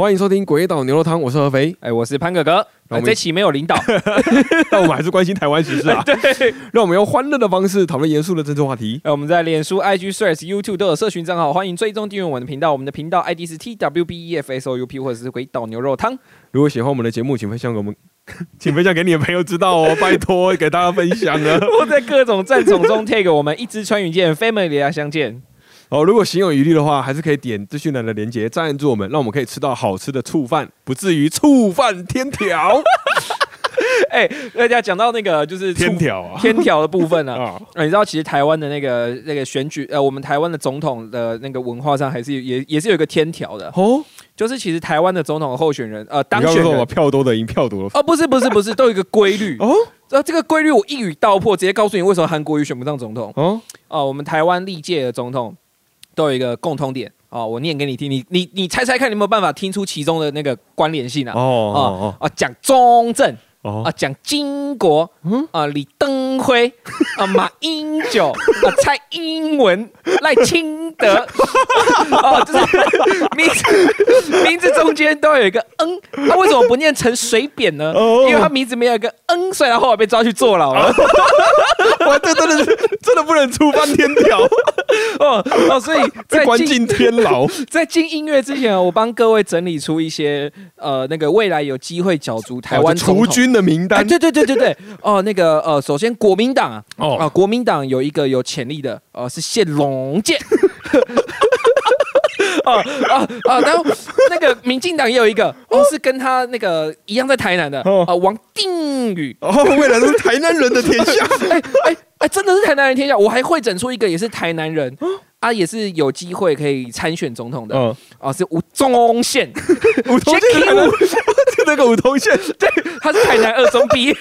欢迎收听《鬼岛牛肉汤》，我是合肥。哎，我是潘哥哥。那我们这期没有领导，但我们还是关心台湾时事啊。对。让我们用欢乐的方式讨论严肃的政治话题。哎，我们在脸书、IG、Threads、YouTube 都有社群账号，欢迎追踪订阅我们的频道。我们的频道 ID 是 TWBEFSOUP，或者是鬼岛牛肉汤。如果喜欢我们的节目，请分享给我们，请分享给你的朋友知道哦，拜托给大家分享啊！我在各种战宠中 take 我们一支穿云箭，Family 啊相见。哦，如果心有余力的话，还是可以点资讯栏的连接赞助我们，让我们可以吃到好吃的醋饭，不至于醋饭天条。哎，大家讲到那个就是天条啊，天条的部分呢，啊，你知道其实台湾的那个那个选举，呃，我们台湾的总统的那个文化上还是也也是有一个天条的。哦，就是其实台湾的总统候选人，呃，当选人。票多的赢，票多了哦，不是不是不是，都有一个规律。哦，呃，这个规律我一语道破，直接告诉你为什么韩国瑜选不上总统。哦，哦，我们台湾历届的总统。都有一个共通点哦，我念给你听，你你你猜猜看，你有没有办法听出其中的那个关联性啊？哦哦哦，讲中正。啊，讲金国，嗯啊，李登辉，啊，马英九，啊，蔡英文，赖清德，哦，就是 名字名字中间都有一个嗯，他为什么不念成水扁呢？因为他名字没有一个嗯，所以他后来被抓去坐牢了。我，这真的的不能触犯天条。哦哦，所以 在关进天牢。在进音乐之前，我帮各位整理出一些呃，那个未来有机会角逐台湾除军。的名单，对对对对对，哦，那个呃，首先国民党啊，哦。啊，国民党有一个有潜力的，呃，是谢龙介，哦啊啊，然后那个民进党也有一个，哦，是跟他那个一样在台南的，哦，王定宇，哦，未来都是台南人的天下，哎哎哎，真的是台南人天下，我还会整出一个也是台南人。啊，也是有机会可以参选总统的。嗯，哦，是吴宗宪，吴宗宪，就那个吴宗宪，对，他是台南二中毕业。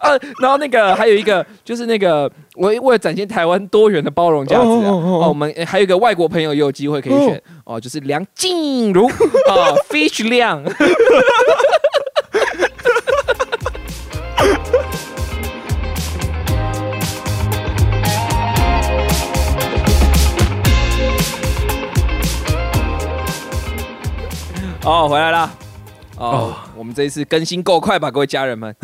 啊，然后那个还有一个，就是那个我为了展现台湾多元的包容价值啊，哦，我们还有一个外国朋友也有机会可以选，哦，就是梁静茹，啊，Fish 亮。哦，回来了。哦，我们这一次更新够快吧，各位家人们。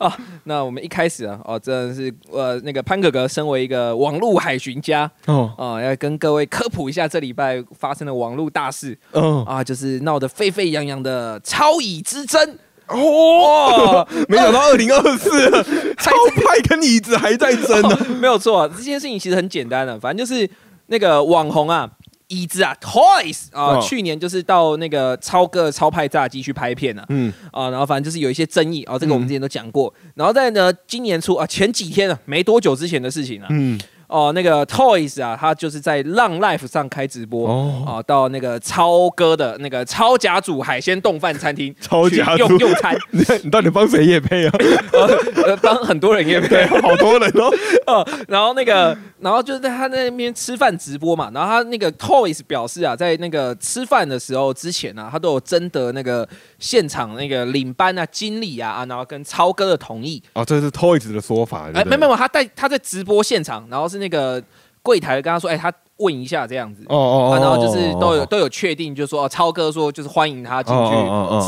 啊，那我们一开始啊，哦，真的是呃，那个潘哥哥身为一个网络海巡家，哦，啊，要跟各位科普一下这礼拜发生的网络大事。嗯，啊，就是闹得沸沸扬扬的超椅之争。哦，没想到二零二四 超派跟椅子还在争呢。没有错，这件事情其实很简单的，反正就是那个网红啊。椅子啊，Toys 啊，去年就是到那个超个超派炸鸡去拍片了，嗯。啊，然后反正就是有一些争议啊，这个我们之前都讲过，然后在呢今年初啊前几天啊没多久之前的事情了，嗯。哦，那个 Toys 啊，他就是在浪 Life 上开直播哦，到那个超哥的那个超甲组海鲜冻饭餐厅，超甲用用餐。你你到底帮谁夜配啊？呃，帮很多人夜配，好多人哦。哦，然后那个，然后就是在他那边吃饭直播嘛，然后他那个 Toys 表示啊，在那个吃饭的时候之前啊，他都有征得那个现场那个领班啊、经理啊啊，然后跟超哥的同意。哦，这是 Toys 的说法。哎，没没有，他在他在直播现场，然后是。那个柜台跟他说：“哎，他问一下这样子，哦哦，然后就是都有都有确定，就说超哥说就是欢迎他进去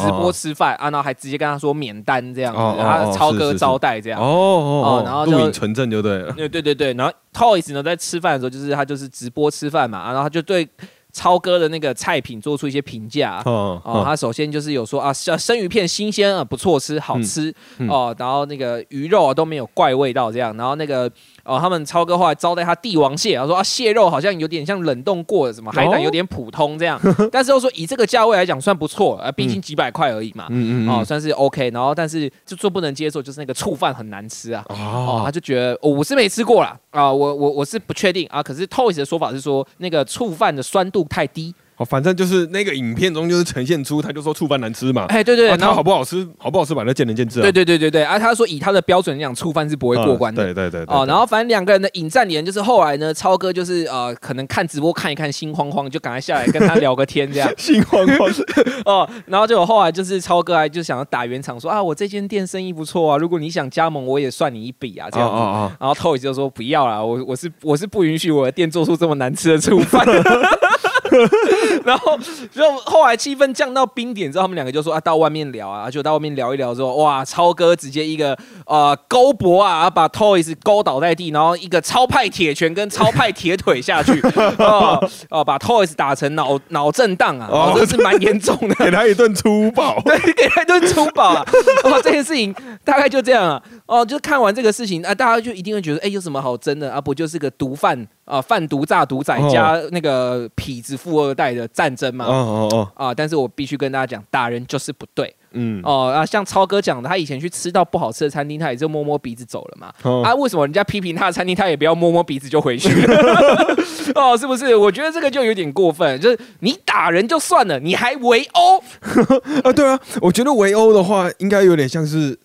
直播吃饭啊，然后还直接跟他说免单这样子，他超哥招待这样，哦哦，然后录影存证就对了，对对对对，然后 Toys 呢在吃饭的时候，就是他就是直播吃饭嘛，然后他就对。”超哥的那个菜品做出一些评价。哦，他首先就是有说啊，生生鱼片新鲜啊，不错吃，好吃。哦，然后那个鱼肉啊都没有怪味道这样，然后那个哦，他们超哥后来招待他帝王蟹，他说啊，蟹肉好像有点像冷冻过的，什么海胆有点普通这样，但是又说以这个价位来讲算不错啊，毕竟几百块而已嘛，嗯嗯哦，算是 OK，然后但是就最不能接受就是那个醋饭很难吃啊，哦，他就觉得我是没吃过啦。啊，我我我是不确定。啊，可是 Toys 的说法是说那个醋饭的酸度太低。反正就是那个影片中就是呈现出，他就说醋饭难吃嘛。哎，对对，然后好不好吃，好不好吃，反正见仁见智啊。对对对对对，啊，他说以他的标准来讲，醋饭是不会过关的。对对对。哦，然后反正两个人的引战连就是后来呢，超哥就是呃，可能看直播看一看心慌慌，就赶快下来跟他聊个天这样。心慌慌。哦，然后就后来就是超哥还就想要打圆场，说啊，我这间店生意不错啊，如果你想加盟，我也算你一笔啊，这样子。然后 Toys 就说不要了，我我是我是不允许我的店做出这么难吃的醋饭。然后就后来气氛降到冰点之后，他们两个就说啊，到外面聊啊，就到外面聊一聊之后，哇，超哥直接一个呃勾脖啊，把 Toys 勾倒在地，然后一个超派铁拳跟超派铁腿下去，哦哦，把 Toys 打成脑脑震荡啊，哦，这是蛮严重的，给他一顿粗暴，对，给他一顿粗暴啊，哦，这件事情大概就这样啊，哦，就看完这个事情啊，大家就一定会觉得，哎，有什么好争的啊？不就是个毒贩？啊，贩毒炸毒仔加那个痞子富二代的战争嘛？哦哦哦！啊，但是我必须跟大家讲，打人就是不对。嗯哦啊，像超哥讲的，他以前去吃到不好吃的餐厅，他也就摸摸鼻子走了嘛。啊，为什么人家批评他的餐厅，他也不要摸摸鼻子就回去？哦，是不是？我觉得这个就有点过分，就是你打人就算了，你还围殴 啊？对啊，我觉得围殴的话，应该有点像是。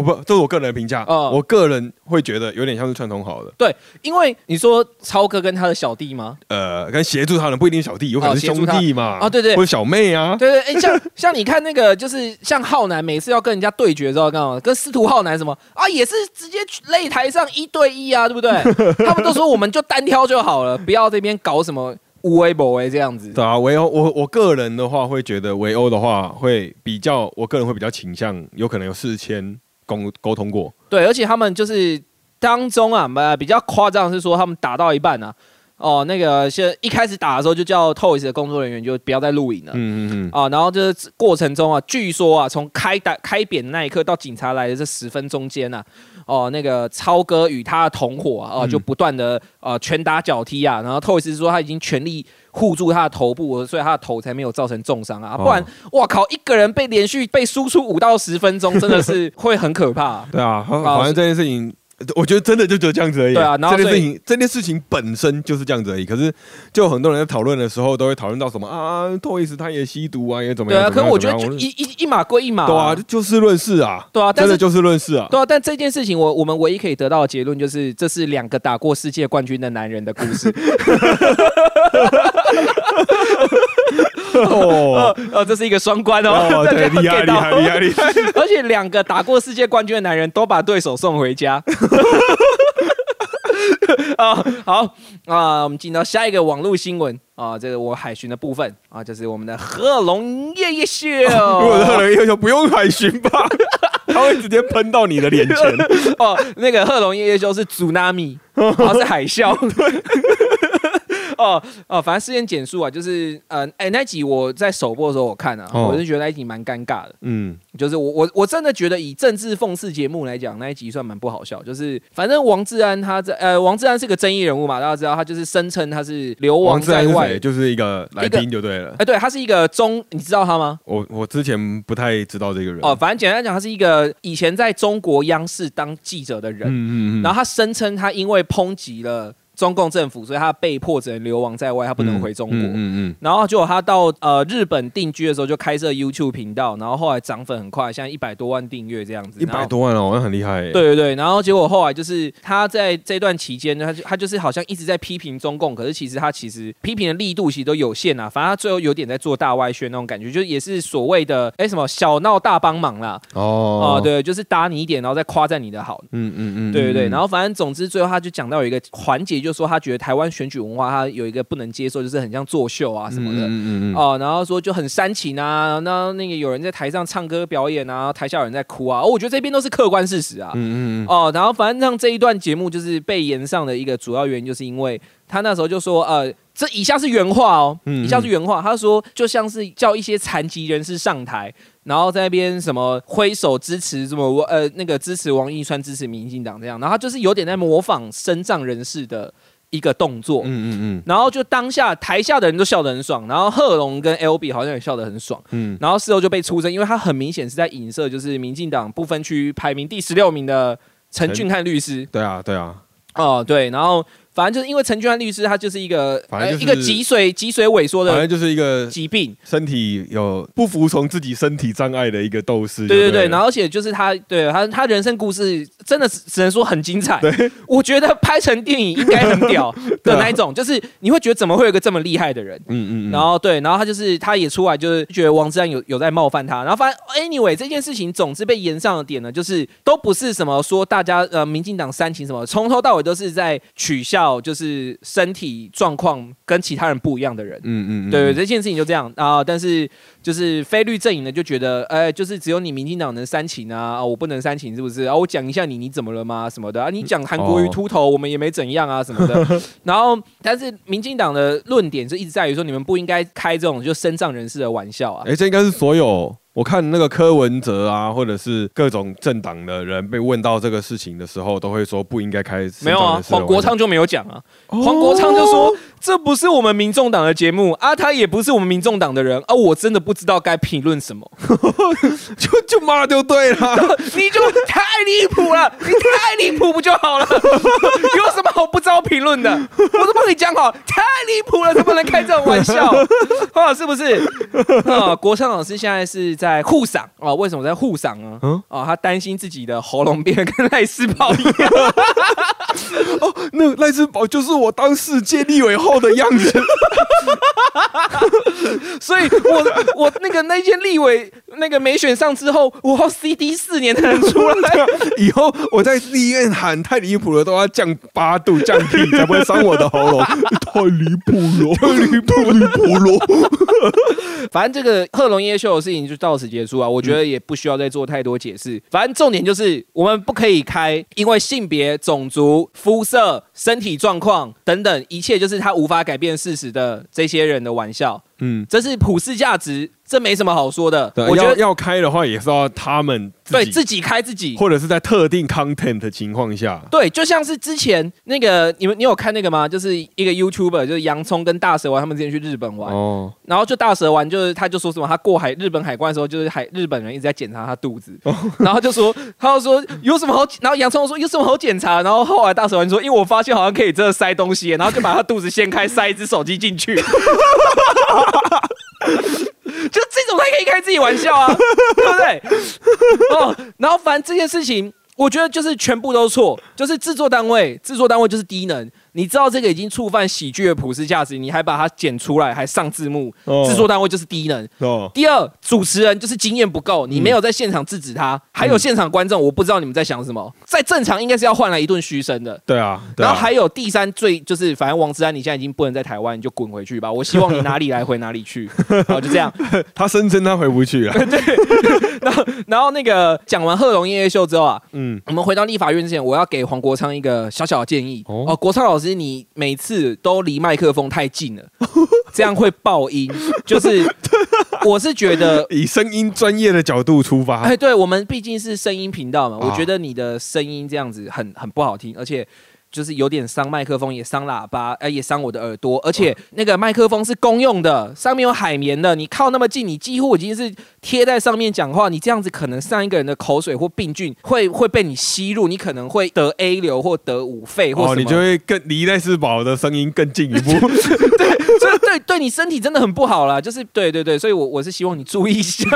我不，这是我个人的评价。嗯，我个人会觉得有点像是串通好的。对，因为你说超哥跟他的小弟吗？呃，跟协助他的不一定小弟，有可能是兄弟嘛。啊，对对，或者小妹啊。对对，哎，像像你看那个，就 是像浩南每次要跟人家对决的时候，干嘛？跟司徒浩南什么啊，也是直接擂台上一对一啊，对不对？他们都说我们就单挑就好了，不要这边搞什么无为不为这样子。对啊，围殴我我个人的话会觉得围殴的话会比较，我个人会比较倾向有可能有四千。沟沟通过，对，而且他们就是当中啊，呃，比较夸张是说他们打到一半啊，哦，那个先一开始打的时候就叫 Toys 的工作人员就不要再录影了，嗯嗯嗯，啊，然后就是过程中啊，据说啊，从开打开扁那一刻到警察来的这十分钟间呢。哦，那个超哥与他的同伙啊，就不断的呃拳打脚踢啊，然后 Toys 说他已经全力护住他的头部，所以他的头才没有造成重伤啊，不然哇靠，一个人被连续被输出五到十分钟，真的是会很可怕。对啊，反正这件事情。我觉得真的就只有这样子而已。对啊，然后这件事情，这件事情本身就是这样子而已。可是，就很多人在讨论的时候，都会讨论到什么啊，托伊斯他也吸毒啊，也怎么样？对啊，可是我觉得一一一码归一码。对啊，就事论事啊。对啊，真的就事论事啊。对啊，但这件事情，我我们唯一可以得到的结论就是，这是两个打过世界冠军的男人的故事。哦，哦，这是一个双关哦，对，厉害厉害厉害厉害！而且两个打过世界冠军的男人都把对手送回家。啊，好啊，我们进到下一个网络新闻啊，这个我海巡的部分啊，就是我们的贺龙夜夜秀。如果贺龙夜夜秀不用海巡吧，他会直接喷到你的脸前。哦，那个贺龙夜夜秀是 tsunami，他是海啸。哦哦，反正事件简述啊，就是呃，哎，那集我在首播的时候我看啊，我就觉得那集蛮尴尬的。嗯，就是我我我真的觉得以政治讽刺节目来讲，那一集算蛮不好笑。就是反正王志安他在呃，王志安是个争议人物嘛，大家知道他就是声称他是流亡在外，就是一个来宾就对了。哎，对他是一个中，你知道他吗？我我之前不太知道这个人。哦，反正简单讲，他是一个以前在中国央视当记者的人。嗯嗯嗯。然后他声称他因为抨击了。中共政府，所以他被迫只能流亡在外，他不能回中国。嗯嗯。然后结果他到呃日本定居的时候，就开设 YouTube 频道，然后后来涨粉很快，现在一百多万订阅这样子。一百多万哦，那很厉害。对对对。然后结果后来就是他在这段期间，他就他就是好像一直在批评中共，可是其实他其实批评的力度其实都有限啊。反正他最后有点在做大外宣那种感觉，就也是所谓的哎什么小闹大帮忙啦。哦。哦，对，就是打你一点，然后再夸赞你的好。嗯嗯嗯。对对对。然后反正总之最后他就讲到有一个环节，就就说他觉得台湾选举文化，他有一个不能接受，就是很像作秀啊什么的，嗯嗯哦，然后说就很煽情啊，那那个有人在台上唱歌表演啊，台下有人在哭啊，我觉得这边都是客观事实啊，嗯嗯哦，然后反正让这一段节目就是被延上的一个主要原因，就是因为他那时候就说，呃，这以下是原话哦，以下是原话，他说就像是叫一些残疾人士上台。然后在那边什么挥手支持什么呃那个支持王一川支持民进党这样，然后他就是有点在模仿身障人士的一个动作，嗯嗯嗯，然后就当下台下的人都笑得很爽，然后贺龙跟 L B 好像也笑得很爽，嗯，然后事后就被出征，因为他很明显是在影射就是民进党不分区排名第十六名的陈俊汉律师，对啊对啊，哦对，然后。反正就是因为陈俊安律师，他就是一个反正一个脊髓脊髓萎缩的，反正就是一个疾病，身体有不服从自己身体障碍的一个斗士。对对对，然后而且就是他，对他他人生故事真的只能说很精彩。对，我觉得拍成电影应该很屌 的那一种，就是你会觉得怎么会有一个这么厉害的人？嗯嗯。然后对，然后他就是他也出来就是觉得王志安有有在冒犯他，然后反正 anyway 这件事情总之被延上的点呢，就是都不是什么说大家呃民进党煽情什么，从头到尾都是在取笑。到就是身体状况跟其他人不一样的人。嗯嗯，对，这件事情就这样啊。但是就是非律阵营呢就觉得，哎，就是只有你民进党能煽情啊，我不能煽情是不是？啊，我讲一下你，你怎么了吗？什么的啊？你讲韩国瑜秃头，我们也没怎样啊，什么的。然后，但是民进党的论点就一直在于说，你们不应该开这种就身障人士的玩笑啊。哎，这应该是所有。我看那个柯文哲啊，或者是各种政党的人被问到这个事情的时候，都会说不应该开。没有啊，黄国昌就没有讲啊。黄国昌就说这不是我们民众党的节目啊，他也不是我们民众党的人啊，我真的不知道该评论什么，就就骂就对了。你就太离谱了，你太离谱不就好了？有什么好不招评论的？我都帮你讲好，太离谱了，怎么能开这种玩笑啊？是不是？啊，国昌老师现在是。在护嗓啊，为什么在护嗓呢？嗯，哦，他担心自己的喉咙变得跟赖斯宝一样。哦，那赖斯宝就是我当世界立委后的样子。所以我我那个那件立委那个没选上之后，我要 CD 四年才能出来。以后我在立院喊太离谱了，都要降八度降低，才不会伤我的喉咙。太离谱了，太离谱离谱了。反正这个贺龙夜秀的事情就到。到此结束啊！我觉得也不需要再做太多解释。反正重点就是，我们不可以开因为性别、种族、肤色、身体状况等等一切，就是他无法改变事实的这些人的玩笑。嗯，这是普世价值。这没什么好说的。我觉得要开的话，也是要他们对自己开自己，或者是在特定 content 的情况下。对，就像是之前那个，你们你有看那个吗？就是一个 YouTuber，就是洋葱跟大蛇丸他们之前去日本玩，哦，然后就大蛇丸就是他就说什么，他过海日本海关的时候，就是海日本人一直在检查他肚子，然后就说他就说有什么好，然后洋葱说有什么好检查，然后后来大蛇丸说，因为我发现好像可以真的塞东西，然后就把他肚子掀开，塞一只手机进去。就这种，他可以开自己玩笑啊，对不对？哦，然后反正这件事情，我觉得就是全部都错，就是制作单位，制作单位就是低能。你知道这个已经触犯喜剧的普世价值，你还把它剪出来，还上字幕，制作单位就是低能。第二，主持人就是经验不够，你没有在现场制止他，还有现场观众，我不知道你们在想什么。在正常应该是要换来一顿嘘声的。对啊，然后还有第三最就是，反正王志安你现在已经不能在台湾，你就滚回去吧。我希望你 哪里来回哪里去。好，就这样。他声称他回不去了。对。然后，然后那个讲完贺龙音乐秀之后啊，嗯，我们回到立法院之前，我要给黄国昌一个小小的建议。哦，国昌老。是你每次都离麦克风太近了，这样会爆音。就是 我是觉得以声音专业的角度出发，哎，对我们毕竟是声音频道嘛，我觉得你的声音这样子很很不好听，而且。就是有点伤麦克风，也伤喇叭，哎，也伤我的耳朵。而且那个麦克风是公用的，上面有海绵的，你靠那么近，你几乎已经是贴在上面讲话。你这样子可能上一个人的口水或病菌会会被你吸入，你可能会得 A 流或得五肺或什么，你就会更离赖斯宝的声音更近一步。对，所以对对你身体真的很不好啦。就是对对对，所以我我是希望你注意一下。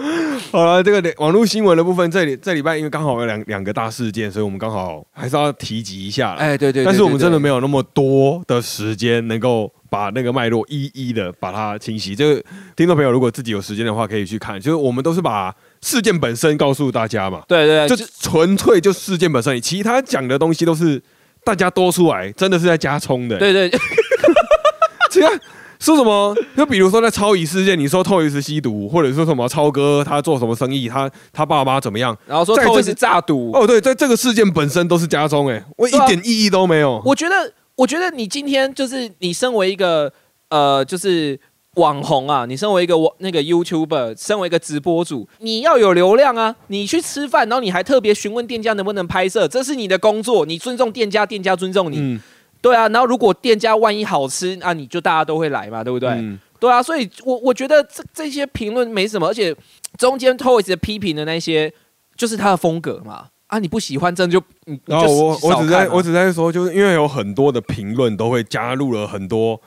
好了，这个网络新闻的部分，这里这礼拜因为刚好有两两个大事件，所以我们刚好还是要提及一下。哎，对对，但是我们真的没有那么多的时间，能够把那个脉络一一的把它清晰。这个听众朋友如果自己有时间的话，可以去看。就是我们都是把事件本身告诉大家嘛。对对，就纯粹就事件本身，其他讲的东西都是大家多出来，真的是在加充的。对对，这样。说什么？就比如说在超乙事件，你说透一是吸毒，或者说什么超哥他做什么生意，他他爸妈怎么样？然后说透一是诈赌。哦，对，在这个事件本身都是家中，哎，我一点意义都没有。我觉得，我觉得你今天就是你身为一个呃，就是网红啊，你身为一个网那个 YouTuber，身为一个直播主，你要有流量啊。你去吃饭，然后你还特别询问店家能不能拍摄，这是你的工作，你尊重店家，店家尊重你。对啊，然后如果店家万一好吃啊，你就大家都会来嘛，对不对？对啊，所以我我觉得这这些评论没什么，而且中间 Toys 的批评的那些，就是他的风格嘛。啊，你不喜欢这就然后我我只在我只在说，就是因为有很多的评论都会加入了很多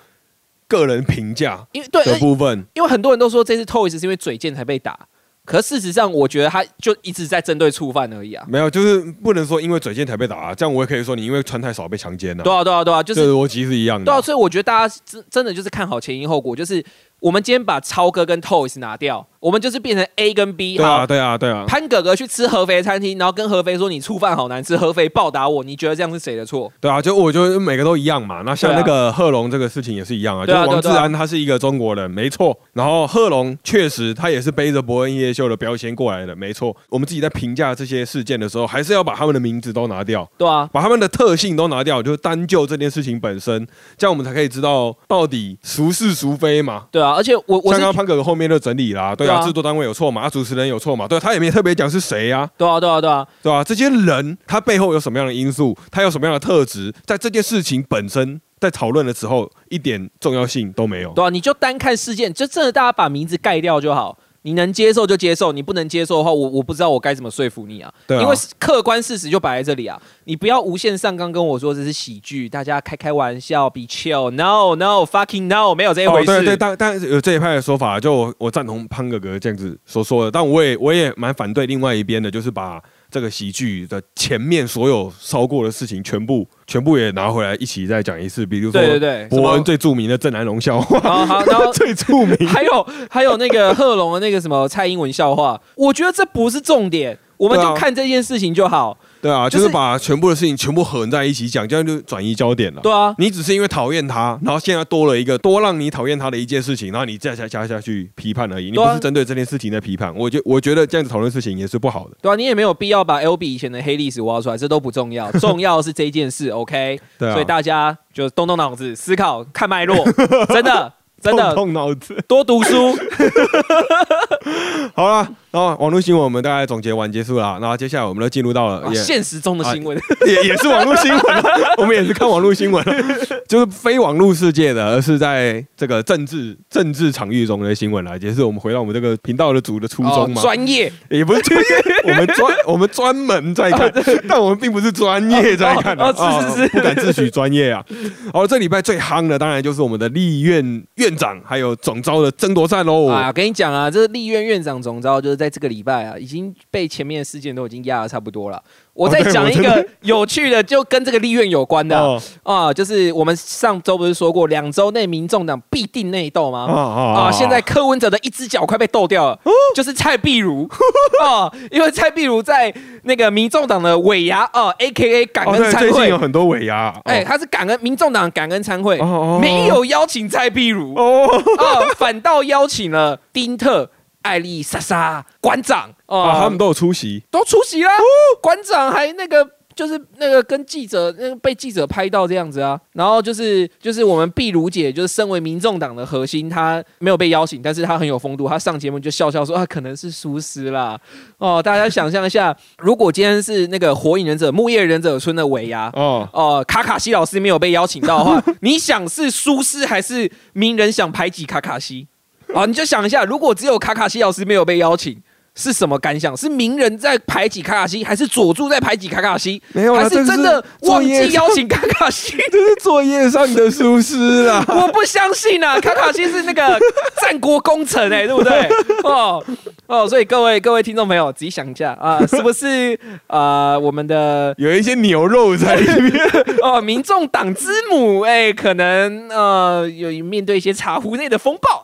个人评价，因为对的部分，因为很多人都说这次 Toys 是因为嘴贱才被打。可事实上，我觉得他就一直在针对触犯而已啊。没有，就是不能说因为嘴贱才被打啊。这样我也可以说你因为穿太少被强奸了。对啊，对啊，对啊，就是逻辑是一样的。对啊，所以我觉得大家真真的就是看好前因后果，就是我们今天把超哥跟 Toys 拿掉，我们就是变成 A 跟 B。对啊，对啊，对啊。潘哥哥去吃合肥餐厅，然后跟合肥说你醋饭好难吃，合肥暴打我，你觉得这样是谁的错？对啊，就我觉得每个都一样嘛。那像那个贺龙这个事情也是一样啊，就王志安他是一个中国人，没错。然后贺龙确实他也是背着伯恩夜秀的标签过来的，没错。我们自己在评价这些事件的时候，还是要把他们的名字都拿掉，对啊，把他们的特性都拿掉，就是单就这件事情本身，这样我们才可以知道到底孰是孰非嘛。对啊，而且我我刚刚潘哥哥后面就整理啦，对啊，制作单位有错嘛，主持人有错嘛，对他也没特别讲是谁呀，对啊，对啊，对啊，对啊，这些人他背后有什么样的因素，他有什么样的特质，在这件事情本身在讨论的时候一点重要性都没有，对啊，你就单看事件，就真的大家把名字盖掉就好。你能接受就接受，你不能接受的话，我我不知道我该怎么说服你啊。对啊。因为客观事实就摆在这里啊，你不要无限上纲跟我说这是喜剧，大家开开玩笑，be chill。No no fucking no，没有这一回事。对对，但但有这一派的说法，就我我赞同潘哥哥这样子所说的，但我也我也蛮反对另外一边的，就是把。这个喜剧的前面所有烧过的事情，全部全部也拿回来一起再讲一次。比如说，对对对，伯恩最著名的郑南龙笑话，好，然后 最著名，还有还有那个贺龙的那个什么蔡英文笑话，我觉得这不是重点，我们就看这件事情就好。对啊，就是把全部的事情全部合在一起讲，这样就转移焦点了。对啊，你只是因为讨厌他，然后现在多了一个多让你讨厌他的一件事情，然后你再加加下去批判而已。你不是针对这件事情在批判，我觉我觉得这样子讨论事情也是不好的。对啊，你也没有必要把 L B 以前的黑历史挖出来，这都不重要，重要是这件事。OK，对啊，所以大家就动动脑子思考，看脉络，真的。真的动脑子，多读书。好了，然后网络新闻我们大概总结完结束了，然后接下来我们都进入到了现实中的新闻，也也是网络新闻，我们也是看网络新闻，就是非网络世界的，而是在这个政治政治场域中的新闻来，也是我们回到我们这个频道的主的初衷嘛。专业也不是专业，我们专我们专门在看，但我们并不是专业在看啊，是是是，不敢自诩专业啊。好，这礼拜最夯的当然就是我们的立院院。院长还有总招的争夺战喽！啊，跟你讲啊，这是立院院长总招就是在这个礼拜啊，已经被前面的事件都已经压的差不多了。我再讲一个 有趣的，就跟这个立院有关的啊，就是我们上周不是说过两周内民众党必定内斗吗？啊，现在柯文哲的一只脚快被斗掉了，就是蔡壁如。啊，因为蔡壁如在那个民众党的尾牙啊，A K A 感恩参会，最近有很多尾牙，哎，他是感恩民众党感恩参会，没有邀请蔡壁如。哦，反倒邀请了丁特。艾丽莎莎馆长啊，他们都有出席，都出席啦。馆长还那个，就是那个跟记者，那个被记者拍到这样子啊。然后就是就是我们碧如姐，就是身为民众党的核心，她没有被邀请，但是她很有风度，她上节目就笑笑说啊，可能是疏失啦。哦，大家想象一下，如果今天是那个火影忍者木叶忍者村的尾牙，哦哦，卡卡西老师没有被邀请到的话，你想是疏失还是鸣人想排挤卡卡西？啊，你就想一下，如果只有卡卡西老师没有被邀请。是什么感想？是名人在排挤卡卡西，还是佐助在排挤卡卡西？没有，还是真的忘记邀请卡卡西？这是作业上的疏失啊！我不相信啊！卡卡西是那个战国功臣哎，对不对？哦哦，所以各位各位听众朋友，自己想一下啊，是不是啊？我们的有一些牛肉在里面哦，民众党之母哎，可能呃有面对一些茶壶内的风暴。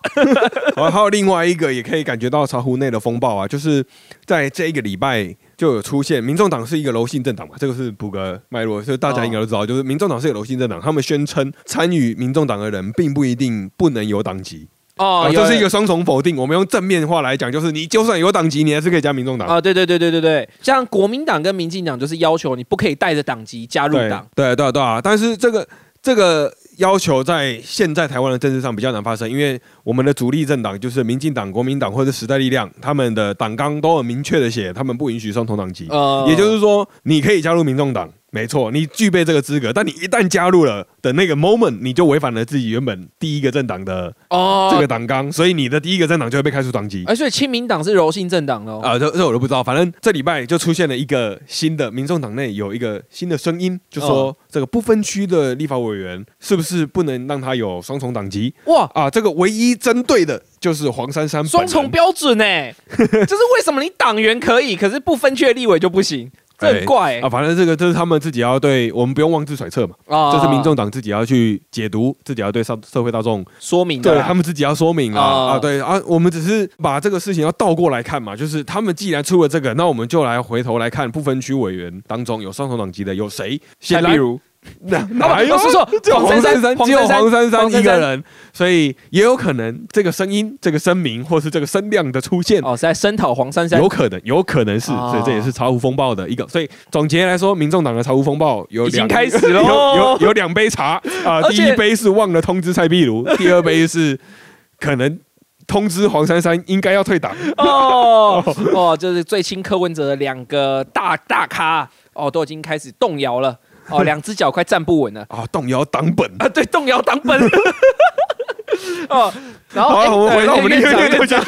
哦，还有另外一个也可以感觉到茶壶内的风暴啊，就是。是在这一个礼拜就有出现，民众党是一个柔性政党嘛？这个是补个脉络，所以大家应该都知道，就是民众党是一个柔性政党。他们宣称参与民众党的人，并不一定不能有党籍哦，这是一个双重否定。我们用正面话来讲，就是你就算有党籍，你还是可以加民众党啊。对对对对对对，像国民党跟民进党就是要求你不可以带着党籍加入党。对对对啊！但是这个这个。要求在现在台湾的政治上比较难发生，因为我们的主力政党就是民进党、国民党或者时代力量，他们的党纲都很明确的写，他们不允许双重党籍。也就是说，你可以加入民众党。没错，你具备这个资格，但你一旦加入了的那个 moment，你就违反了自己原本第一个政党的哦这个党纲，所以你的第一个政党就会被开除党籍。而且亲民党是柔性政党哦。啊，这这我都不知道。反正这礼拜就出现了一个新的民众党内有一个新的声音，就说这个不分区的立法委员是不是不能让他有双重党籍？哇啊，这个唯一针对的就是黄珊珊双重标准呢，就是为什么你党员可以，可是不分区的立委就不行？这很怪啊。反正这个就是他们自己要对我们不用妄自揣测嘛。啊，这是民众党自己要去解读，自己要对社社会大众说明。对他们自己要说明啊啊，对啊，我们只是把这个事情要倒过来看嘛。就是他们既然出了这个，那我们就来回头来看不分区委员当中有双重党籍的有谁？先例如。那 哪有说说黄珊珊只有黄珊珊一个人，所以也有可能这个声音、这个声明或是这个声量的出现哦，是在声讨黄珊珊，有可能，有可能是，所以这也是茶壶风暴的一个。所以总结来说，民众党的茶壶风暴有已经开始了，有有有两杯茶啊，第一杯是忘了通知蔡壁如，第二杯是可能通知黄珊珊应该要退党哦 哦，就是最亲柯文哲的两个大大咖哦，都已经开始动摇了。哦，两只脚快站不稳了啊！动摇党本啊，对，动摇党本。哦，然后我们回到我们的院院长，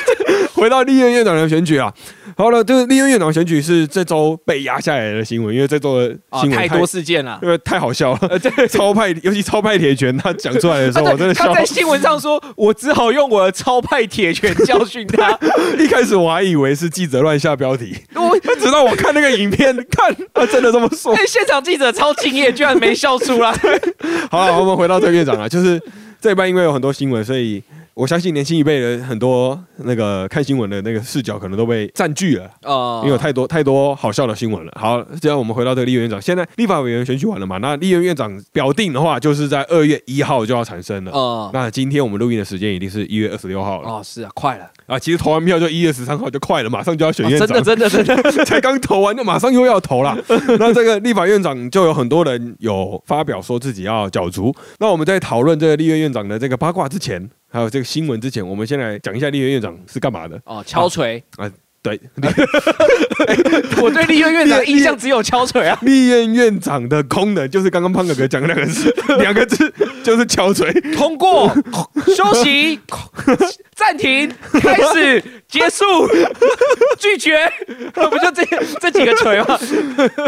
回到立院院长的选举啊。好了，就是立院院长选举是这周被压下来的新闻，因为这周的新闻太多事件了，因为太好笑了。呃超派，尤其超派铁拳，他讲出来的时候，我真的笑。他在新闻上说，我只好用我的超派铁拳教训他。一开始我还以为是记者乱下标题，我直到我看那个影片，看他真的这么说。现场记者超敬业，居然没笑出来。好了，我们回到这个院长啊，就是这一半因为有很多新闻，所以。我相信年轻一辈的很多那个看新闻的那个视角可能都被占据了啊，因为有太多太多好笑的新闻了。好，这样我们回到这个立院院长，现在立法委员选举完了嘛？那立院院长表定的话，就是在二月一号就要产生了。啊，那今天我们录音的时间一定是一月二十六号了。啊，是啊，快了啊！其实投完票就一月十三号就快了，马上就要选院长。真的，真的，真的，才刚投完就马上又要投了。那这个立法院长就有很多人有发表说自己要角逐。那我们在讨论这个立院院长的这个八卦之前。还有这个新闻之前，我们先来讲一下立院院长是干嘛的。哦，敲锤。啊，对，我对立院院长印象只有敲锤啊。立院院长的功能就是刚刚胖哥哥讲的两个字，两个字就是敲锤，通过，休息，暂停，开始。结束，拒绝，不就这这几个锤吗？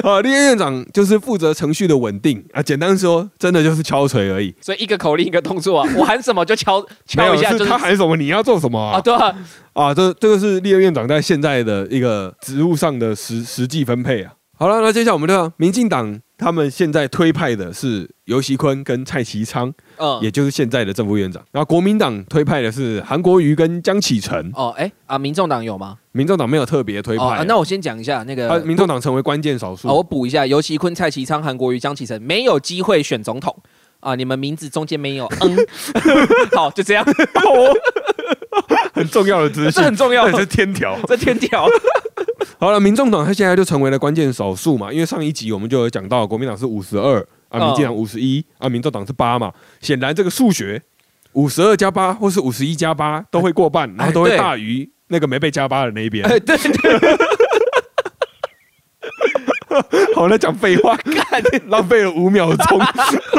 啊，立院院长就是负责程序的稳定啊。简单说，真的就是敲锤而已。所以一个口令一个动作啊，我喊什么就敲敲一下，就是他喊什么你要做什么啊？对啊，啊，这这个是立院院长在现在的一个职务上的实实际分配啊。好了，那接下来我们看民进党。他们现在推派的是尤熙坤跟蔡其昌，嗯，也就是现在的正副院长。然后国民党推派的是韩国瑜跟江启臣。哦，哎啊，民众党有吗？民众党没有特别推派。啊那我先讲一下那个，民众党成为关键少数。我补一下，尤熙坤、蔡其昌、韩国瑜、江启臣没有机会选总统啊！你们名字中间没有嗯，好，就这样。很重要的资讯，这很重要，这是天条，这天条。好了，民众党他现在就成为了关键少数嘛，因为上一集我们就有讲到，国民党是五十二啊，民进党五十一啊，民众党是八嘛。显然这个数学五十二加八或是五十一加八都会过半，然后都会大于那个没被加八的那一边。对对。好，那讲废话，浪费了五秒钟。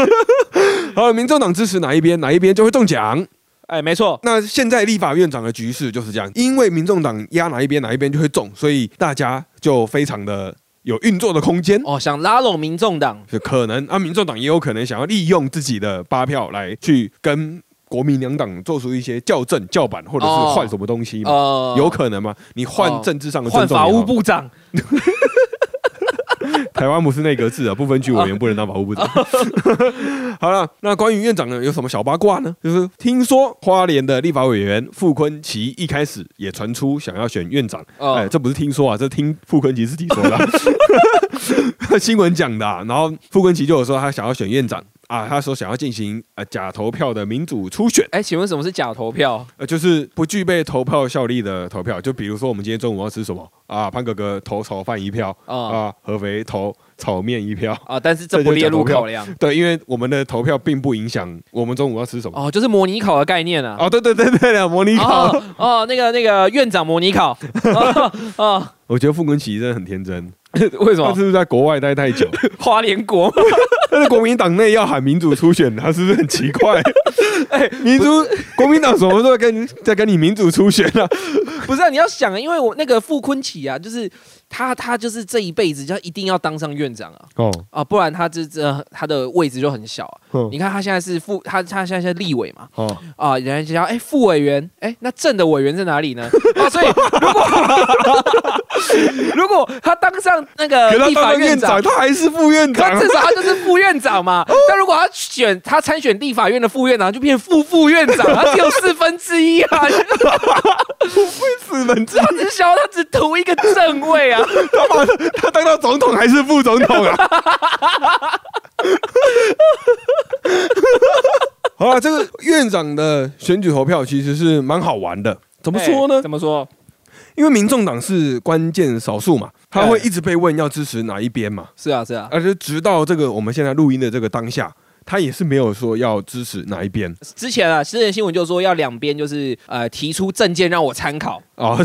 好，民众党支持哪一边，哪一边就会中奖。哎，没错。那现在立法院长的局势就是这样，因为民众党压哪一边，哪一边就会中，所以大家就非常的有运作的空间。哦，想拉拢民众党，就可能啊，民众党也有可能想要利用自己的八票来去跟国民两党做出一些校正、叫板，或者是换什么东西嘛？有可能吗？你换政治上的，换法务部长。台湾不是内阁制啊，不分区委员不能当法务部长。好了，那关于院长呢，有什么小八卦呢？就是听说花莲的立法委员傅坤奇一开始也传出想要选院长，哎，这不是听说啊，这听傅坤奇自己说的，新闻讲的。然后傅坤奇就有说他想要选院长。啊，他说想要进行呃假投票的民主初选。哎，请问什么是假投票？呃，就是不具备投票效力的投票。就比如说我们今天中午要吃什么啊？潘哥哥投炒饭一票啊，合肥投炒面一票啊。但是这不列入考量。对，因为我们的投票并不影响我们中午要吃什么。哦，就是模拟考的概念啊。哦，对对对对的，模拟考。哦，那个那个院长模拟考。哦，我觉得傅昆奇真的很天真。为什么？他是不是在国外待太久？花莲国，但是国民党内要喊民主初选，他是不是很奇怪？哎，民主国民党什么时候跟在跟你民主初选啊？不是啊，你要想啊，因为我那个傅昆奇啊，就是他他就是这一辈子就一定要当上院长啊！哦啊，不然他这这他的位置就很小啊。你看他现在是副，他他现在是立委嘛？哦啊，人家就叫哎副委员，哎那正的委员在哪里呢？啊，所以如果 如果他当上那个立法院长，他还是副院长，至少他就是副院长嘛。但如果他选他参选立法院的副院长，就变副副院长，他只有四分之一啊！不 会四分之一，他只小，他只图一个正位啊！他妈的，他当到总统还是副总统啊？好了，这个院长的选举投票其实是蛮好玩的。怎么说呢？怎么说？因为民众党是关键少数嘛，他会一直被问要支持哪一边嘛。是啊，是啊，而且直到这个我们现在录音的这个当下。他也是没有说要支持哪一边。之前啊，之前新闻就说要两边就是呃提出证件让我参考。哦，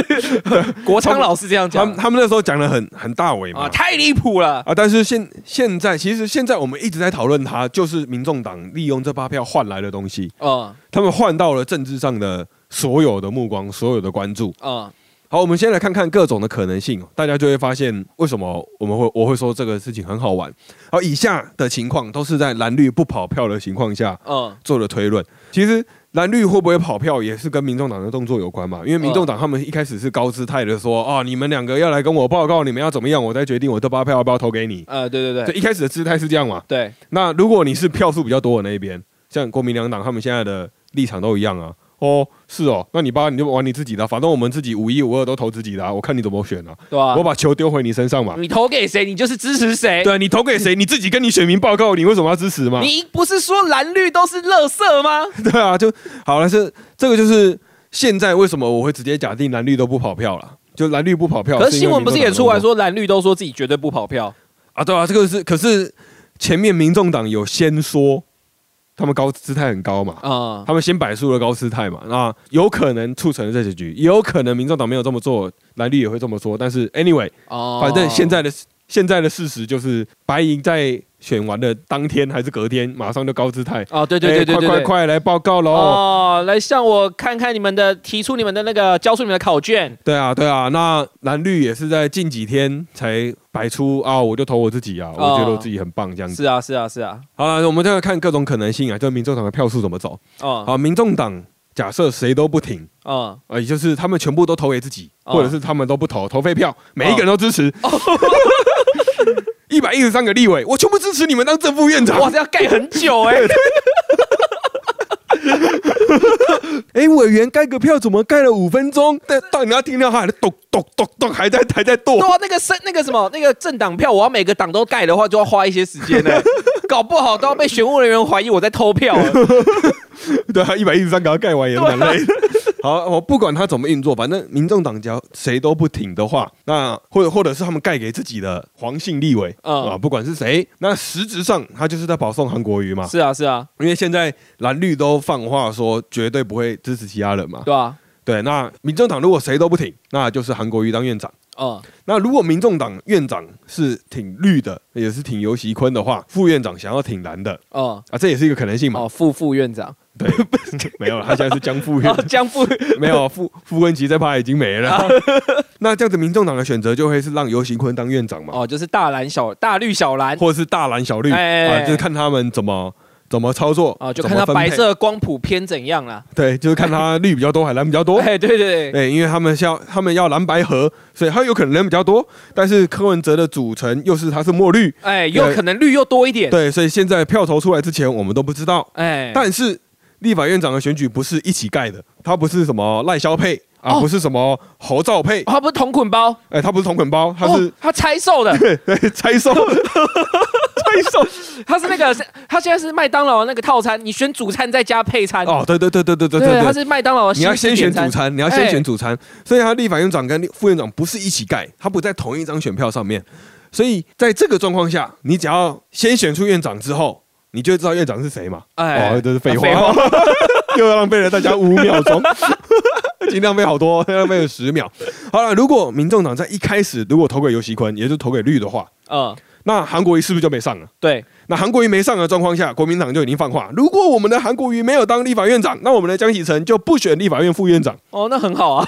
国昌老师这样讲，他们那时候讲的很很大伟嘛，太离谱了啊！但是现现在其实现在我们一直在讨论他，就是民众党利用这八票换来的东西。嗯，他们换到了政治上的所有的目光，所有的关注。嗯。好，我们先来看看各种的可能性，大家就会发现为什么我们会我会说这个事情很好玩。好，以下的情况都是在蓝绿不跑票的情况下，嗯，做的推论。其实蓝绿会不会跑票也是跟民众党的动作有关嘛？因为民众党他们一开始是高姿态的说，啊，你们两个要来跟我报告，你们要怎么样，我再决定我这八票要不要投给你。呃，对对对，一开始的姿态是这样嘛？对。那如果你是票数比较多的那一边，像国民两党他们现在的立场都一样啊。哦，是哦，那你爸，你就玩你自己的，反正我们自己五一五二都投自己的，我看你怎么选啊？对啊，我把球丢回你身上嘛。你投给谁，你就是支持谁。对，你投给谁，你自己跟你选民报告，你为什么要支持吗？你不是说蓝绿都是垃圾吗？对啊，就好了，是这个就是现在为什么我会直接假定蓝绿都不跑票了？就蓝绿不跑票，可是新闻不是也出来说蓝绿都说自己绝对不跑票啊？对啊，这个是，可是前面民众党有先说。他们高姿态很高嘛，啊，他们先摆出了高姿态嘛，那有可能促成了这结局，也有可能民众党没有这么做，蓝绿也会这么说，但是 anyway，哦，反正现在的现在的事实就是白银在。选完的当天还是隔天，马上就高姿态哦，对对对对对，快快快来报告喽！哦，来向我看看你们的，提出你们的那个交出你们的考卷。对啊对啊，那蓝绿也是在近几天才摆出啊，我就投我自己啊，我觉得我自己很棒这样子。是啊是啊是啊。好了，我们就要看各种可能性啊，就民众党的票数怎么走。哦，好，民众党假设谁都不停，啊，也就是他们全部都投给自己，或者是他们都不投，投废票，每一个人都支持。一百一十三个立委，我全部支持你们当正副院长。哇，这要盖很久哎！哎，委员盖个票怎么盖了五分钟？但到你要听到他咚咚咚咚还在还在剁。对啊，那个政那个什么那个政党票，我要每个党都盖的话，就要花一些时间呢。搞不好都要被选务人员怀疑我在偷票。对啊，一百一十三个盖完也蛮累。好，我不管他怎么运作，反正民众党只要谁都不挺的话，那或者或者是他们盖给自己的黄姓立委啊，不管是谁，那实质上他就是在保送韩国瑜嘛。是啊，是啊，因为现在蓝绿都放话说绝对不会支持其他人嘛。对啊，对，那民众党如果谁都不挺，那就是韩国瑜当院长。嗯，那如果民众党院长是挺绿的，也是挺尤习坤的话，副院长想要挺蓝的，嗯啊，这也是一个可能性嘛。哦，副副院长。对，没有了，他现在是江副院，江副 没有傅傅文吉这趴已经没了。那这样子，民众党的选择就会是让游行坤当院长嘛？哦，就是大蓝小大绿小蓝，或者是大蓝小绿啊，就是看他们怎么怎么操作啊，就看他白色光谱偏怎样了。对，就是看他绿比较多还是蓝比较多。哎，对对对，因为他们要他们要蓝白合，所以他有可能人比较多。但是柯文哲的组成又是他是墨绿，哎，有可能绿又多一点。对，所以现在票投出来之前，我们都不知道。哎，但是。立法院长的选举不是一起盖的，他不是什么赖萧配啊，不是什么侯兆配，他不是同捆包，哎，他不是同捆包，他是他拆售的，对，拆售，拆售，他是那个，他现在是麦当劳那个套餐，你选主餐再加配餐，哦，对对对对对对对，他是麦当劳，你要先选主餐，你要先选主餐，所以他立法院长跟副院长不是一起盖，他不在同一张选票上面，所以在这个状况下，你只要先选出院长之后。你就知道院长是谁嘛？哦，这是废话，又要浪费了大家五秒钟，尽量费好多，浪费了十秒。好了，如果民众党在一开始如果投给尤熙坤，也就是投给绿的话，嗯，那韩国瑜是不是就没上了？对，那韩国瑜没上的状况下，国民党就已经放话：如果我们的韩国瑜没有当立法院长，那我们的江启臣就不选立法院副院长。哦，那很好啊。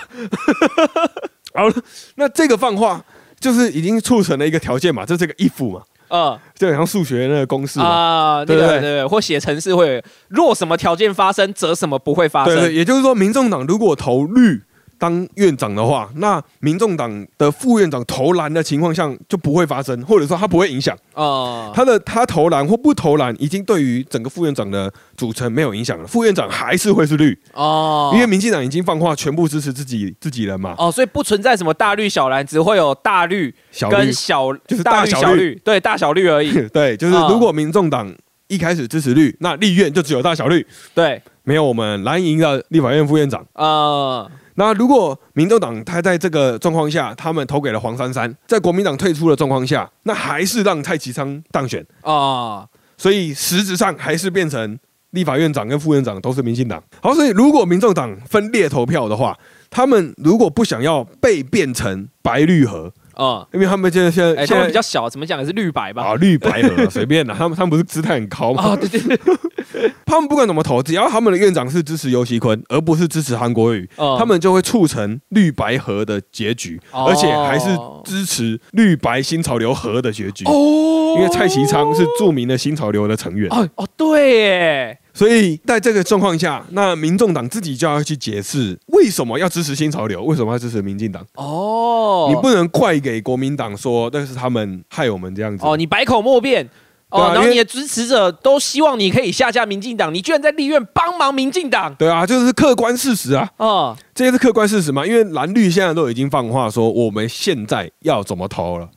好了，那这个放话就是已经促成了一个条件嘛，这是个 if 嘛，嗯，就像数学那个公式啊，对对对，或写程式会若什么条件发生，则什么不会发生。对对，也就是说，民众党如果投绿。当院长的话，那民众党的副院长投篮的情况下就不会发生，或者说他不会影响啊。他的他投篮或不投篮，已经对于整个副院长的组成没有影响了。副院长还是会是绿哦，因为民进党已经放话全部支持自己自己人嘛。哦，所以不存在什么大绿小蓝，只会有大绿跟小就是大绿小绿，对大小绿而已。对，就是如果民众党一开始支持绿，那立院就只有大小绿。对，没有我们蓝营的立法院副院长啊。那如果民众党他在这个状况下，他们投给了黄珊珊，在国民党退出的状况下，那还是让蔡其昌当选啊，所以实质上还是变成立法院长跟副院长都是民进党。好，所以如果民众党分裂投票的话，他们如果不想要被变成白绿河。啊，因为他们现在现在现在比较小，怎么讲也是绿白吧？啊，绿白河 随便的，他们他们不是姿态很高吗？啊，对对对，他们不管怎么投，只要他们的院长是支持尤熙坤，而不是支持韩国瑜，他们就会促成绿白河的结局，而且还是支持绿白新潮流河的结局。哦，因为蔡其昌是著名的新潮流的成员。哦哦，对耶。所以在这个状况下，那民众党自己就要去解释为什么要支持新潮流，为什么要支持民进党？哦，你不能怪给国民党说那是他们害我们这样子。哦，你百口莫辩。哦，然后你的支持者都希望你可以下架民进党，你居然在立院帮忙民进党？对啊，就是客观事实啊。哦，这些是客观事实嘛？因为蓝绿现在都已经放话说，我们现在要怎么投了？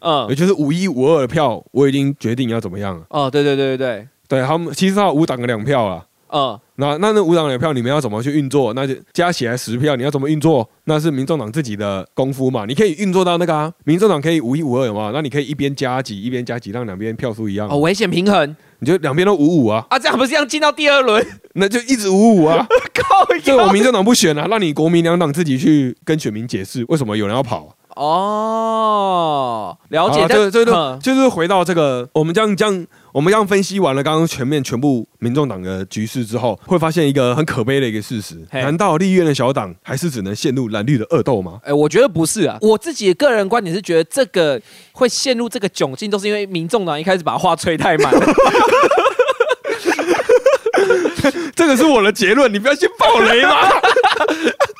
嗯，也就是五一五二的票，我已经决定要怎么样了。哦，对对对对对。对他们其实他五党的两票啊，嗯，那那那五党两票你们要怎么去运作？那就加起来十票，你要怎么运作？那是民众党自己的功夫嘛？你可以运作到那个啊，民众党可以五一五二有吗？那你可以一边加几一边加几，让两边票数一样。哦，危险平衡，你就两边都五五啊？啊，这样不是这样进到第二轮？那就一直五五啊！靠，这我民众党不选啊，让你国民两党自己去跟选民解释为什么有人要跑。哦，了解，这这个就是回到这个，我们这样这样，我们这样分析完了刚刚全面全部民众党的局势之后，会发现一个很可悲的一个事实：难道立院的小党还是只能陷入蓝绿的恶斗吗？哎，我觉得不是啊，我自己的个人观点是觉得这个会陷入这个窘境，都是因为民众党一开始把话吹太满。这个是我的结论，你不要先爆雷嘛！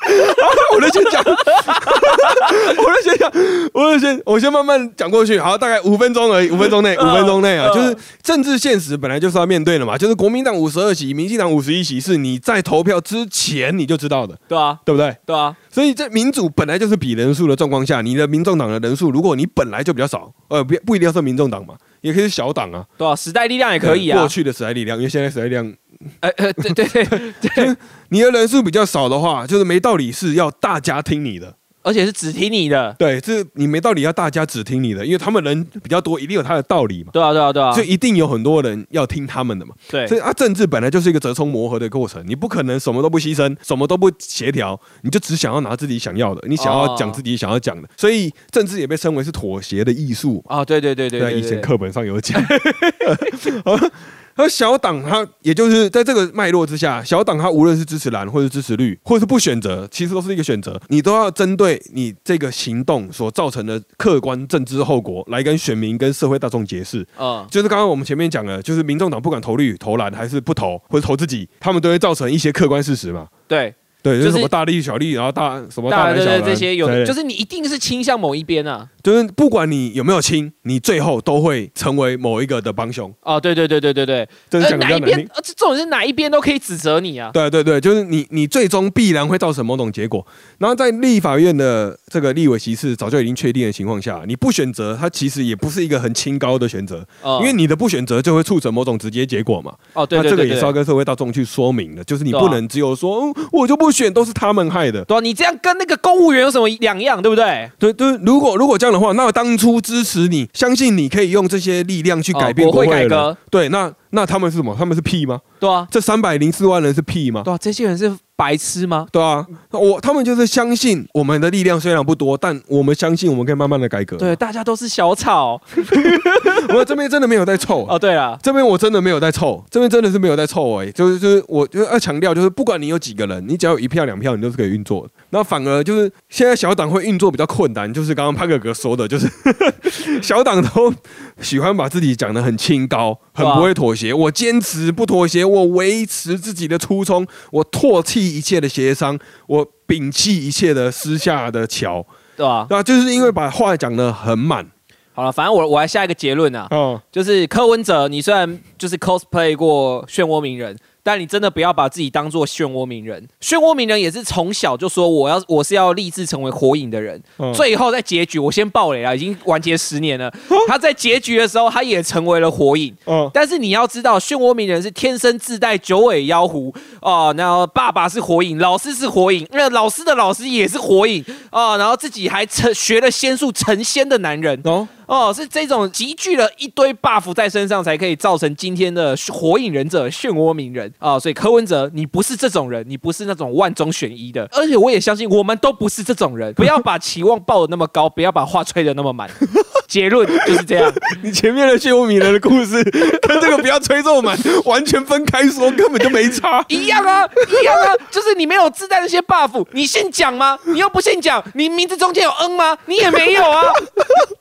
我就先讲，我就先讲，我就先，我先慢慢讲过去。好，大概五分钟而已，五分钟内，五分钟内啊，就是政治现实本来就是要面对的嘛。就是国民党五十二席，民进党五十一席，是你在投票之前你就知道的，对啊，对不对？对啊。所以在民主本来就是比人数的状况下，你的民众党的人数，如果你本来就比较少，呃，不不一定要是民众党嘛，也可以是小党啊，对啊，时代力量也可以啊。过去的时代力量，因为现在时代力量。对对对，你的人数比较少的话，就是没道理是要大家听你的。而且是只听你的，对，这你没道理要大家只听你的，因为他们人比较多，一定有他的道理嘛。对啊，对啊，对啊，所以一定有很多人要听他们的嘛。对，所以啊，政治本来就是一个折冲磨合的过程，你不可能什么都不牺牲，什么都不协调，你就只想要拿自己想要的，你想要讲自己想要讲的。所以政治也被称为是妥协的艺术啊。对对对对，在以前课本上有讲。而小党他也就是在这个脉络之下，小党他无论是支持蓝或者支持绿，或者是不选择，其实都是一个选择。你都要针对你这个行动所造成的客观政治后果来跟选民跟社会大众解释。啊，就是刚刚我们前面讲了，就是民众党不管投绿投蓝还是不投或者投自己，他们都会造成一些客观事实嘛。对。对，就是什么大利小利，然后大什么大小的这些有，就是你一定是倾向某一边啊。就是不管你有没有亲，你最后都会成为某一个的帮凶。哦，对对对对对对，这是哪一边？这种是哪一边都可以指责你啊。对对对，就是你你最终必然会造成某种结果。然后在立法院的这个立委席次早就已经确定的情况下，你不选择，它其实也不是一个很清高的选择。哦。因为你的不选择就会促成某种直接结果嘛。哦，对对对。那这个也是要跟社会大众去说明的，就是你不能只有说我就不选，都是他们。害的，对啊，你这样跟那个公务员有什么两样，对不对？对对，如果如果这样的话，那当初支持你，相信你可以用这些力量去改变国会改革，对，那那他们是什么？他们是屁吗？对啊，这三百零四万人是屁吗？对啊，这些人是。白痴吗？对啊，我他们就是相信我们的力量虽然不多，但我们相信我们可以慢慢的改革。对，大家都是小草。我这边真的没有在凑哦。对啊，这边我真的没有在凑，这边真的是没有在凑哎，就是就是，我就是要强调，就是不管你有几个人，你只要有一票两票，你都是可以运作的。那反而就是现在小党会运作比较困难，就是刚刚潘哥哥说的，就是 小党都喜欢把自己讲的很清高，很不会妥协。我坚持不妥协，我维持自己的初衷，我唾弃。一切的协商，我摒弃一切的私下的桥，对吧？对啊？就是因为把话讲的很满。好了，反正我我来下一个结论啊，嗯，就是柯文哲，你虽然就是 cosplay 过漩涡鸣人。但你真的不要把自己当做漩涡鸣人，漩涡鸣人也是从小就说我要我是要立志成为火影的人，最后在结局我先爆雷了，已经完结十年了。他在结局的时候他也成为了火影，但是你要知道漩涡鸣人是天生自带九尾妖狐。哦，然后爸爸是火影，老师是火影，那老师的老师也是火影。哦，然后自己还成学了仙术成仙的男人。哦。哦，是这种集聚了一堆 buff 在身上，才可以造成今天的火影忍者漩涡鸣人啊！所以柯文哲，你不是这种人，你不是那种万中选一的，而且我也相信我们都不是这种人。不要把期望抱的那么高，不要把话吹的那么满。结论就是这样。你前面的漩涡鸣人的故事跟这个不要吹这么满，完全分开说，根本就没差。一样啊，一样啊，就是你没有自带那些 buff，你信讲吗？你又不信讲，你名字中间有 N 吗？你也没有啊，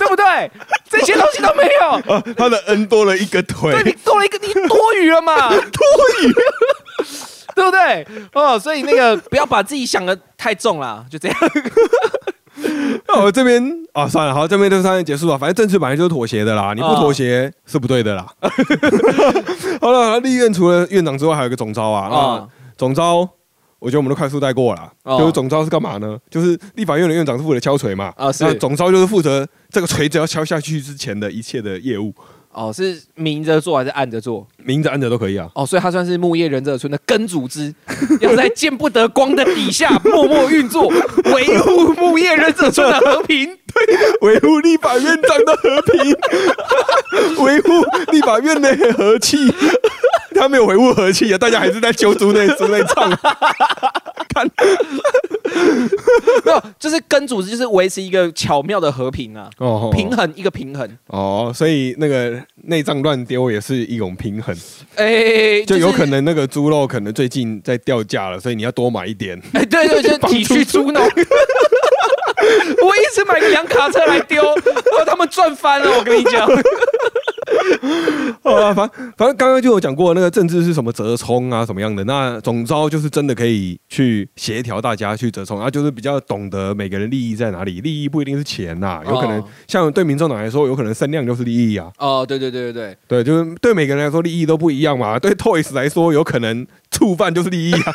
对不对？这些东西都没有。啊，他的 N 多了一个腿，对你多了一个，你多余了嘛？多余，对不对？哦，所以那个不要把自己想的太重了，就这样。那我这边啊，算了，好，这边就算结束了。反正政治本来就是妥协的啦，你不妥协是不对的啦。好了，立院除了院长之外，还有一个总招啊。啊，总招。我觉得我们都快速带过了，就是总招是干嘛呢？就是立法院的院长是负责敲锤嘛，啊，是总招就是负责这个锤子要敲下去之前的一切的业务。哦，是明着做还是暗着做？明着暗着都可以啊。哦，所以他算是木叶忍者村的根组织，要在见不得光的底下默默运作，维护木叶忍者村的和平，对，维护立法院长的和平，维护立法院的和气。他没有维护和气啊，大家还是在揪猪内猪内唱。看，没有，就是跟组织就是维持一个巧妙的和平啊，哦，平衡一个平衡。哦，所以那个内脏乱丢也是一种平衡。哎，就有可能那个猪肉可能最近在掉价了，所以你要多买一点。哎，对对，就 体恤猪农。我一直买个两卡车来丢，他们赚翻了。我跟你讲。啊，反反正刚刚就有讲过，那个政治是什么折冲啊，什么样的？那总招就是真的可以去协调大家去折冲，啊就是比较懂得每个人利益在哪里。利益不一定是钱呐，有可能像对民众党来说，有可能声量就是利益啊。哦，对对对对对，对，就是对每个人来说利益都不一样嘛。对 Toys 来说，有可能触犯就是利益啊。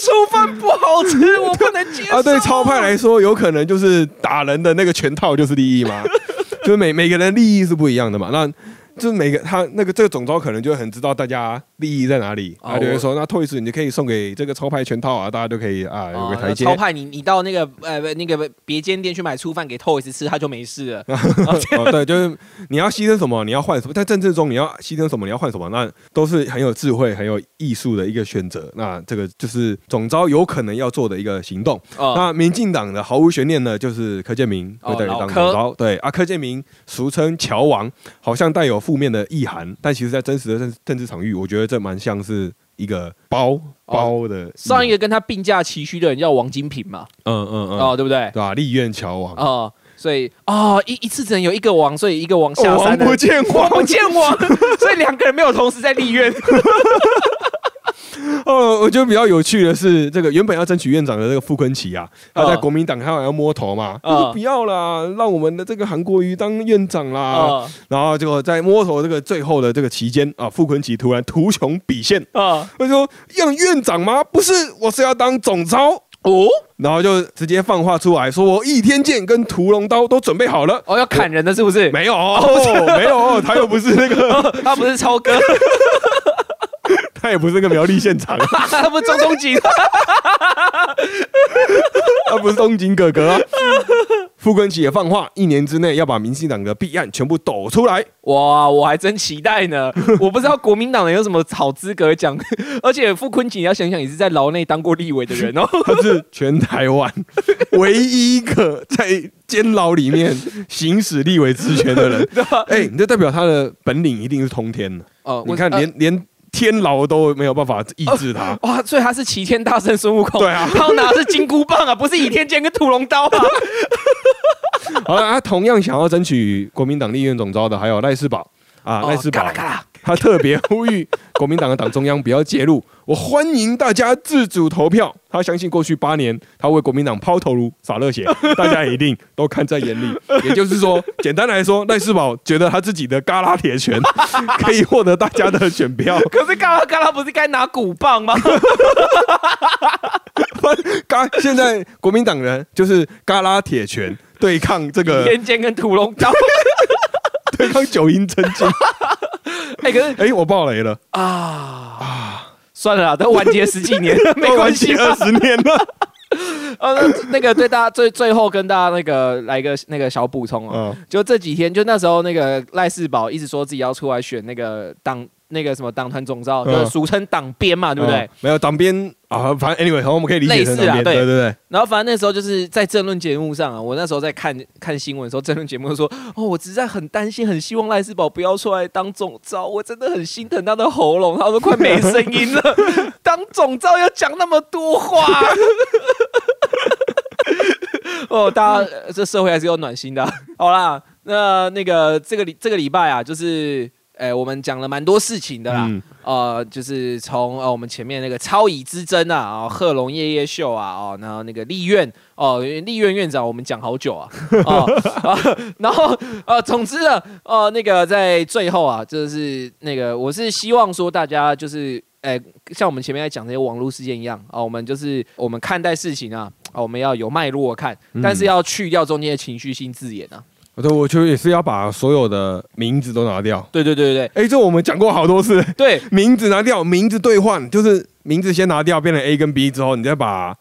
你触犯不好吃，我不能接受啊。对超派来说，有可能就是打人的那个拳套就是利益嘛。就是每每个人利益是不一样的嘛，那。就是每个他那个这个总招可能就很知道大家利益在哪里，他就会说那托一次你就可以送给这个超派全套啊，大家都可以啊有个台阶。超派你你到那个呃那个别间店去买粗饭给托一次吃，他就没事了。哦对，就是你要牺牲什么，你要换什么，在政治中你要牺牲什么，你要换什么，那都是很有智慧、很有艺术的一个选择。那这个就是总招有可能要做的一个行动。那民进党的毫无悬念呢，就是柯建明会代理当总招。对啊，柯建明俗称乔王，好像带有。负面的意涵，但其实，在真实的政政治场域，我觉得这蛮像是一个包包的。上一个跟他并驾齐驱的人叫王金平嘛，嗯嗯嗯，哦，对不对？对吧？立院桥王哦，所以哦，一一次只能有一个王，所以一个王下山，不见 王不见王，所以两个人没有同时在立院。哦，我觉得比较有趣的是，这个原本要争取院长的这个傅昆奇啊，他在国民党他好像要摸头嘛，不要啦，让我们的这个韩国瑜当院长啦。然后结果在摸头这个最后的这个期间啊，傅昆奇突然图穷匕现啊，他说要院长吗？不是，我是要当总招哦。然后就直接放话出来说，我倚天剑跟屠龙刀都准备好了。哦，要砍人的是不是？没有，没有，他又不是那个，他不是超哥。他也不是个苗栗现场，他不是中东锦，他不是东景哥哥。傅昆萁也放话，一年之内要把民进党的弊案全部抖出来。哇，我还真期待呢！我不知道国民党人有什么好资格讲，而且傅昆萁你要想想，也是在牢内当过立委的人哦，他是全台湾唯一一个在监牢里面行使立委职权的人。哎，你这代表他的本领一定是通天的哦！你看，连连。天牢都没有办法抑制他 哇！所以他是齐天大圣孙悟空，对啊，他拿的是金箍棒啊，不是倚天剑跟屠龙刀啊。好了，他同样想要争取国民党立院总召的还有赖世宝啊，赖世宝。他特别呼吁国民党的党中央不要介入，我欢迎大家自主投票。他相信过去八年他为国民党抛头颅洒热血，大家一定都看在眼里。也就是说，简单来说，赖世宝觉得他自己的嘎拉铁拳可以获得大家的选票。可是嘎拉嘎拉不是该拿鼓棒吗？嘎，现在国民党人就是嘎拉铁拳对抗这个天剑跟屠龙刀，对抗九阴真经。哎，可是哎，我爆雷了啊啊！算了，都完结十几年，没关系，二十年了。呃，那个对大家最最后跟大家那个来个那个小补充哦，就这几天，就那时候那个赖世宝一直说自己要出来选那个党。那个什么党团总召，就俗称党鞭嘛，对不对？没有党鞭啊，反正 anyway，好，我们可以理解成党鞭，对对对。然后反正那时候就是在政论节目上啊，我那时候在看 看新闻的时候，政论节目说，哦，我实在很担心，很希望赖世宝不要出来当总召，我真的很心疼他的喉咙，他都快没声音了。当总召要讲那么多话，哦，大家这社会还是有暖心的。好啦，那那个这个礼这个礼拜啊，就是。哎，我们讲了蛮多事情的啦，呃，就是从呃我们前面那个超乙之争啊，啊贺龙夜夜秀啊，哦，然后那个立院哦，立院院长我们讲好久啊，啊，然后呃，总之呢，呃，那个在最后啊，就是那个我是希望说大家就是，哎，像我们前面在讲这些网络事件一样啊，我们就是我们看待事情啊，啊，我们要有脉络看，但是要去掉中间的情绪性字眼啊。对，我觉得也是要把所有的名字都拿掉。对对对对哎，这我们讲过好多次。对，名字拿掉，名字兑换，就是名字先拿掉，变成 A 跟 B 之后，你再把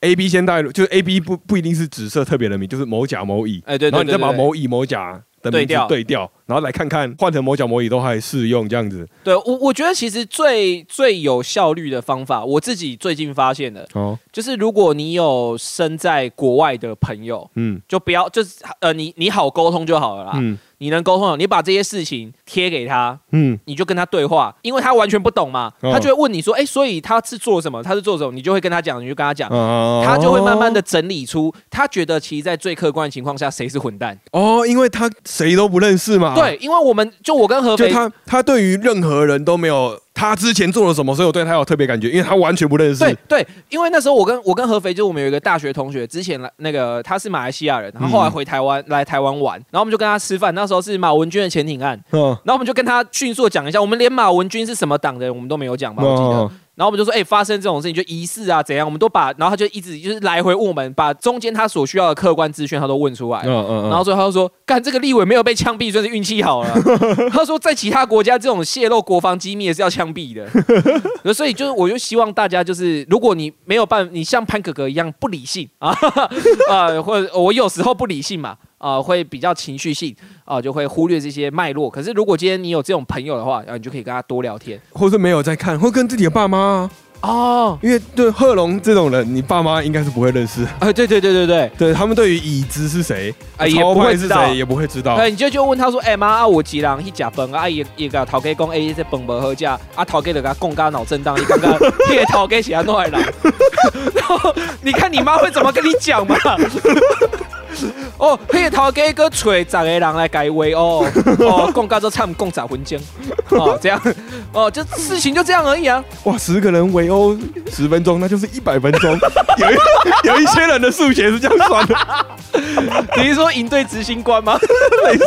A、B 先带入，就是 A、B 不不一定是紫色特别的名，就是某甲某乙。哎，对，然后你再把某乙某甲。对调对调，然后来看看换成魔角魔椅都还适用这样子。对我我觉得其实最最有效率的方法，我自己最近发现的，哦，就是如果你有身在国外的朋友，嗯，就不要就是呃你你好沟通就好了啦，嗯。你能沟通，你把这些事情贴给他，嗯，你就跟他对话，因为他完全不懂嘛，他就会问你说，哎，所以他是做什么？他是做什么？你就会跟他讲，你就跟他讲，他就会慢慢的整理出，他觉得其实，在最客观的情况下，谁是混蛋？哦，因为他谁都不认识嘛。对，因为我们就我跟何飞，他他对于任何人都没有。他之前做了什么，所以我对他有特别感觉，因为他完全不认识。对对，因为那时候我跟我跟合肥，就我们有一个大学同学，之前来那个他是马来西亚人，然后后来回台湾来台湾玩，然后我们就跟他吃饭。那时候是马文君的潜艇案，嗯，然后我们就跟他迅速讲一下，我们连马文君是什么党的人，我们都没有讲吧，我记得。然后我们就说，哎，发生这种事情就疑似啊，怎样？我们都把，然后他就一直就是来回问我们，把中间他所需要的客观资讯他都问出来。嗯嗯然后最后他就说，干这个立委没有被枪毙，算是运气好了。他说，在其他国家这种泄露国防机密也是要枪毙的。所以就是，我就希望大家就是，如果你没有办，你像潘哥哥一样不理性啊啊，或者我有时候不理性嘛。啊，会比较情绪性啊，就会忽略这些脉络。可是如果今天你有这种朋友的话，然后你就可以跟他多聊天，或是没有在看，或跟自己的爸妈哦，因为对贺龙这种人，你爸妈应该是不会认识。啊，对对对对对，对他们对于已知是谁，啊，也不会知道，也不会知道。对，你就就问他说，哎妈啊，我几人去假崩啊？也也个头家讲，哎，这饭不好食，啊，头家就给他讲，他脑震荡，你刚刚 这头家是安怎来？然后 你看你妈会怎么跟你讲嘛？哦，黑头给哥锤十个人来改围哦哦，共告都差不共十分钟哦，这样哦，就事情就这样而已啊。哇，十个人围殴十分钟，那就是一百分钟。有一有一些人的数学是这样算的。你是说赢对执行官吗？没事。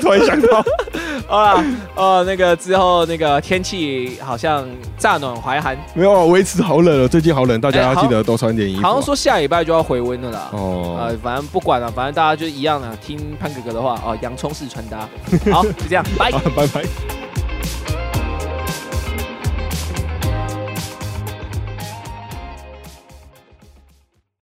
突然想到，好啦，呃，那个之后那个天气好像乍暖还寒，没有啊，维持好冷了，最近好冷，大家要记得多穿点衣服。好像说下礼拜就要回温了啦。哦，呃，反正不管了，反正大家就一样啊，听潘哥哥的话啊，洋葱式穿搭。好，就这样，拜 拜拜。